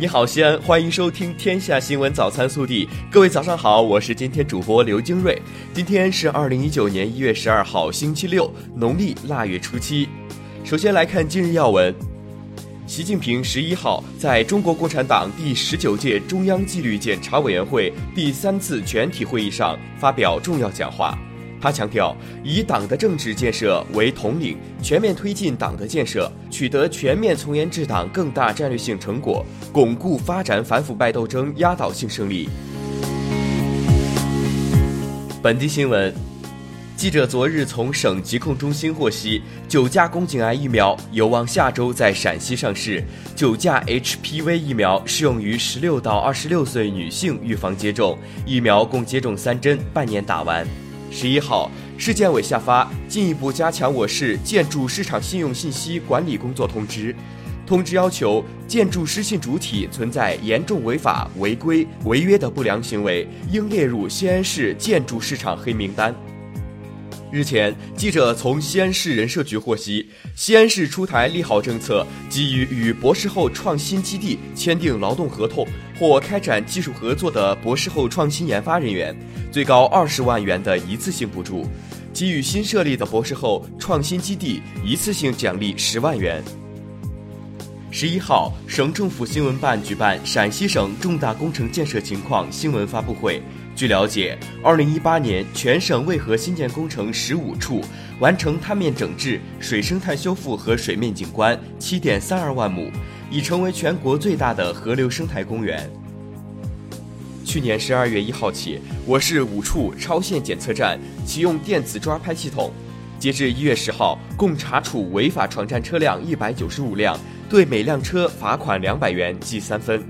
你好，西安，欢迎收听《天下新闻早餐速递》。各位早上好，我是今天主播刘金瑞。今天是二零一九年一月十二号，星期六，农历腊月初七。首先来看今日要闻。习近平十一号在中国共产党第十九届中央纪律检查委员会第三次全体会议上发表重要讲话。他强调，以党的政治建设为统领，全面推进党的建设，取得全面从严治党更大战略性成果，巩固发展反腐败斗争压倒性胜利。本地新闻，记者昨日从省疾控中心获悉，九价宫颈癌疫苗有望下周在陕西上市。九价 HPV 疫苗适用于十六到二十六岁女性预防接种，疫苗共接种三针，半年打完。十一号，市建委下发进一步加强我市建筑市场信用信息管理工作通知。通知要求，建筑失信主体存在严重违法、违规、违约的不良行为，应列入西安市建筑市场黑名单。日前，记者从西安市人社局获悉，西安市出台利好政策，给予与博士后创新基地签订劳动合同或开展技术合作的博士后创新研发人员，最高二十万元的一次性补助；给予新设立的博士后创新基地一次性奖励十万元。十一号，省政府新闻办举办陕西省重大工程建设情况新闻发布会。据了解，二零一八年全省渭河新建工程十五处完成滩面整治、水生态修复和水面景观七点三二万亩，已成为全国最大的河流生态公园。去年十二月一号起，我市五处超限检测站启用电子抓拍系统，截至一月十号，共查处违法闯站车辆一百九十五辆，对每辆车罚款两百元，记三分。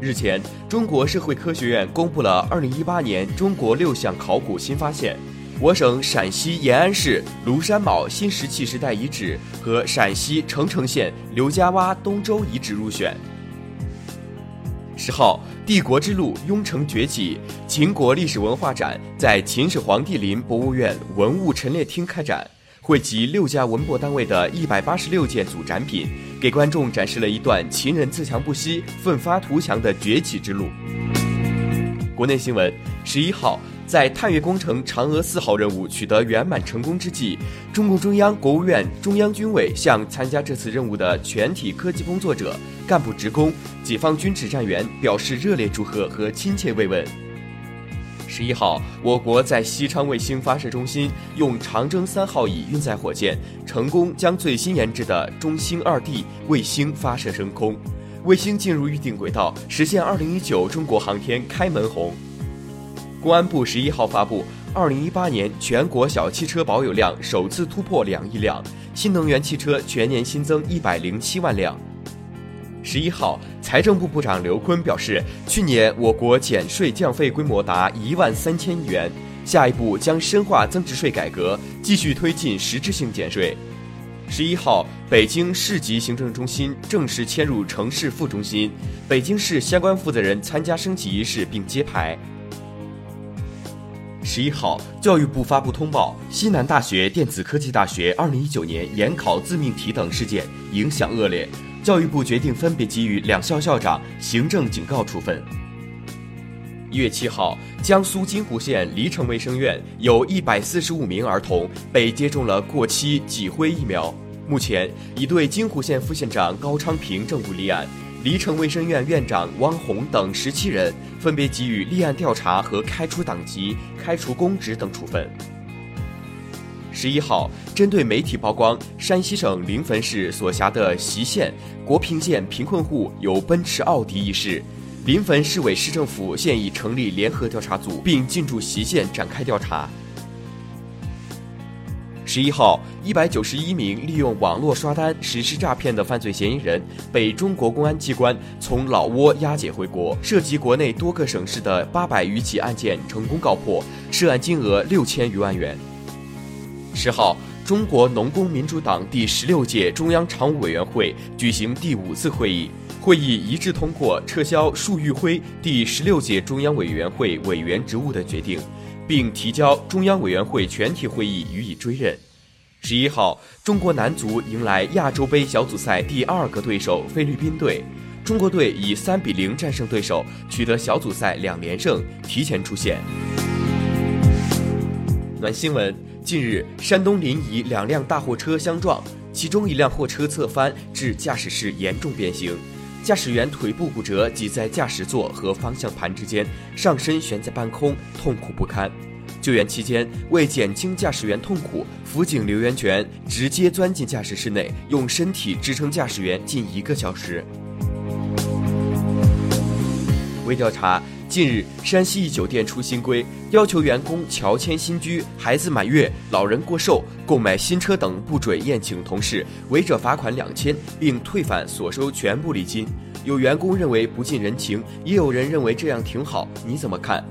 日前，中国社会科学院公布了2018年中国六项考古新发现，我省陕西延安市庐山堡新石器时代遗址和陕西澄城县刘家洼东周遗址入选。十号，帝国之路雍城崛起秦国历史文化展在秦始皇帝陵博物院文物陈列厅开展。汇集六家文博单位的一百八十六件组展品，给观众展示了一段秦人自强不息、奋发图强的崛起之路。国内新闻：十一号，在探月工程嫦娥四号任务取得圆满成功之际，中共中央、国务院、中央军委向参加这次任务的全体科技工作者、干部职工、解放军指战员表示热烈祝贺和亲切慰问。十一号，我国在西昌卫星发射中心用长征三号乙运载火箭，成功将最新研制的中星二 D 卫星发射升空，卫星进入预定轨道，实现二零一九中国航天开门红。公安部十一号发布，二零一八年全国小汽车保有量首次突破两亿辆，新能源汽车全年新增一百零七万辆。十一号，财政部部长刘昆表示，去年我国减税降费规模达一万三千亿元，下一步将深化增值税改革，继续推进实质性减税。十一号，北京市级行政中心正式迁入城市副中心，北京市相关负责人参加升旗仪式并揭牌。十一号，教育部发布通报，西南大学电子科技大学二零一九年研考自命题等事件影响恶劣。教育部决定分别给予两校校长行政警告处分。一月七号，江苏金湖县黎城卫生院有一百四十五名儿童被接种了过期脊灰疫苗，目前已对金湖县副县长高昌平正部立案，黎城卫生院院长汪红等十七人分别给予立案调查和开除党籍、开除公职等处分。十一号，针对媒体曝光山西省临汾市所辖的隰县、国平县贫困户有奔驰、奥迪一事，临汾市委市政府现已成立联合调查组，并进驻隰县展开调查。十一号，一百九十一名利用网络刷单实施诈骗的犯罪嫌疑人被中国公安机关从老挝押解回国，涉及国内多个省市的八百余起案件成功告破，涉案金额六千余万元。十号，中国农工民主党第十六届中央常务委员会举行第五次会议，会议一致通过撤销束玉辉第十六届中央委员会委员职务的决定，并提交中央委员会全体会议予以追认。十一号，中国男足迎来亚洲杯小组赛第二个对手菲律宾队，中国队以三比零战胜对手，取得小组赛两连胜，提前出线。暖新闻：近日，山东临沂两辆大货车相撞，其中一辆货车侧翻，致驾驶室严重变形，驾驶员腿部骨折，挤在驾驶座和方向盘之间，上身悬在半空，痛苦不堪。救援期间，为减轻驾驶员痛苦，辅警刘元全直接钻进驾驶室内，用身体支撑驾驶员近一个小时。为调查：近日，山西一酒店出新规，要求员工乔迁新居、孩子满月、老人过寿、购买新车等不准宴请同事，违者罚款两千，并退返所收全部礼金。有员工认为不近人情，也有人认为这样挺好，你怎么看？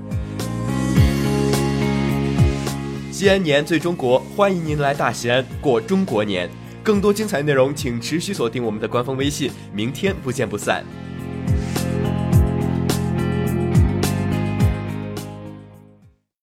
西安年最中国，欢迎您来大西安过中国年。更多精彩内容，请持续锁定我们的官方微信。明天不见不散。